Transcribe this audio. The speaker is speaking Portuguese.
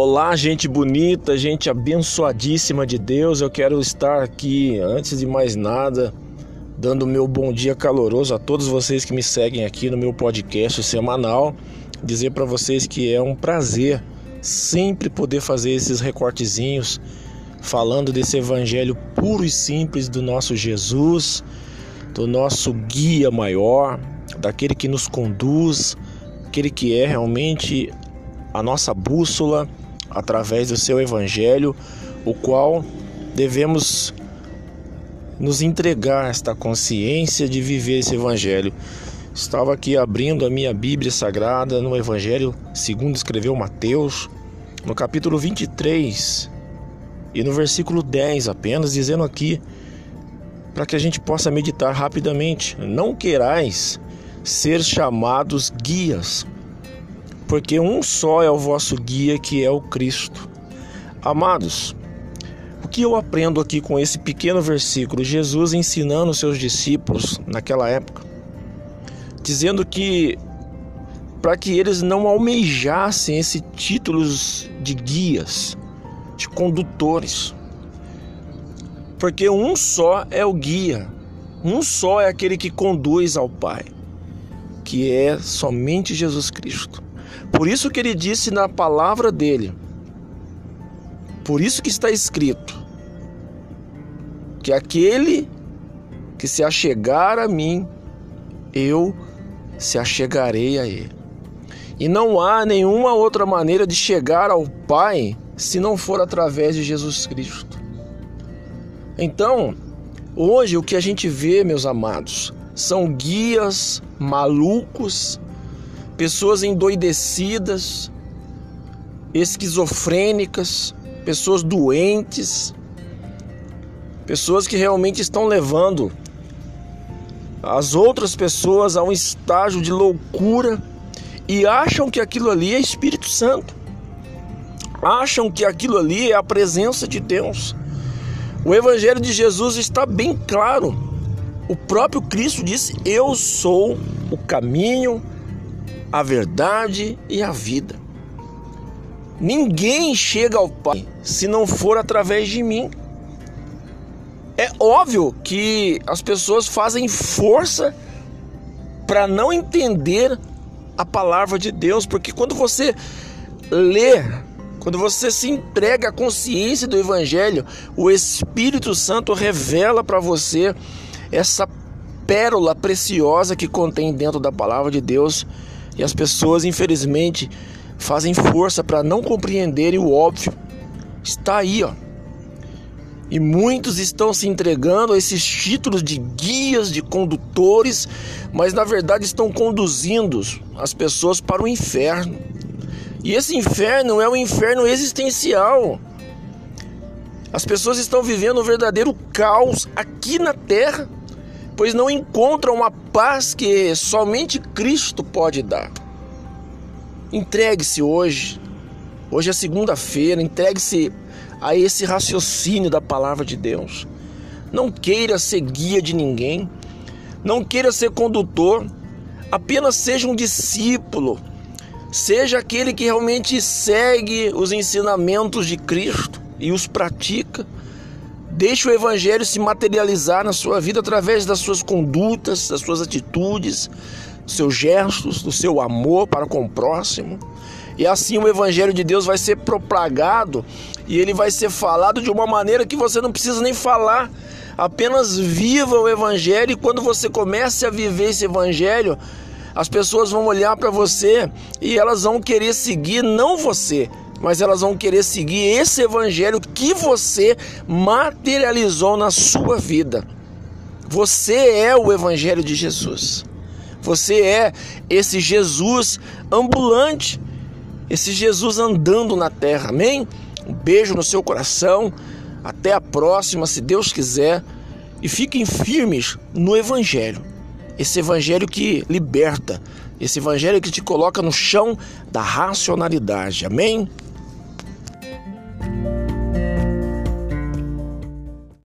Olá, gente bonita, gente abençoadíssima de Deus. Eu quero estar aqui, antes de mais nada, dando meu bom dia caloroso a todos vocês que me seguem aqui no meu podcast semanal. Dizer para vocês que é um prazer sempre poder fazer esses recortezinhos falando desse evangelho puro e simples do nosso Jesus, do nosso guia maior, daquele que nos conduz, aquele que é realmente a nossa bússola através do seu evangelho, o qual devemos nos entregar esta consciência de viver esse evangelho. Estava aqui abrindo a minha Bíblia Sagrada no Evangelho segundo escreveu Mateus, no capítulo 23 e no versículo 10 apenas, dizendo aqui para que a gente possa meditar rapidamente: Não querais ser chamados guias, porque um só é o vosso guia, que é o Cristo. Amados, o que eu aprendo aqui com esse pequeno versículo? Jesus ensinando seus discípulos naquela época, dizendo que para que eles não almejassem esses títulos de guias, de condutores, porque um só é o guia, um só é aquele que conduz ao Pai, que é somente Jesus Cristo. Por isso que ele disse na palavra dele, por isso que está escrito, que aquele que se achegar a mim, eu se achegarei a ele. E não há nenhuma outra maneira de chegar ao Pai se não for através de Jesus Cristo. Então, hoje o que a gente vê, meus amados, são guias malucos pessoas endoidecidas, esquizofrênicas, pessoas doentes, pessoas que realmente estão levando as outras pessoas a um estágio de loucura e acham que aquilo ali é Espírito Santo. Acham que aquilo ali é a presença de Deus. O evangelho de Jesus está bem claro. O próprio Cristo disse: "Eu sou o caminho, a verdade e a vida. Ninguém chega ao Pai se não for através de mim. É óbvio que as pessoas fazem força para não entender a palavra de Deus, porque quando você lê, quando você se entrega à consciência do Evangelho, o Espírito Santo revela para você essa pérola preciosa que contém dentro da palavra de Deus e as pessoas, infelizmente, fazem força para não compreenderem o óbvio. Está aí, ó. E muitos estão se entregando a esses títulos de guias, de condutores, mas na verdade estão conduzindo as pessoas para o inferno. E esse inferno é um inferno existencial. As pessoas estão vivendo um verdadeiro caos aqui na terra pois não encontram a paz que somente Cristo pode dar. Entregue-se hoje, hoje é segunda-feira, entregue-se a esse raciocínio da palavra de Deus. Não queira ser guia de ninguém, não queira ser condutor, apenas seja um discípulo, seja aquele que realmente segue os ensinamentos de Cristo e os pratica Deixe o evangelho se materializar na sua vida através das suas condutas, das suas atitudes, dos seus gestos, do seu amor para com o próximo. E assim o evangelho de Deus vai ser propagado e ele vai ser falado de uma maneira que você não precisa nem falar. Apenas viva o evangelho e quando você comece a viver esse evangelho, as pessoas vão olhar para você e elas vão querer seguir não você, mas elas vão querer seguir esse evangelho que você materializou na sua vida. Você é o evangelho de Jesus. Você é esse Jesus ambulante, esse Jesus andando na terra. Amém? Um beijo no seu coração. Até a próxima, se Deus quiser. E fiquem firmes no evangelho. Esse evangelho que liberta, esse evangelho que te coloca no chão da racionalidade. Amém?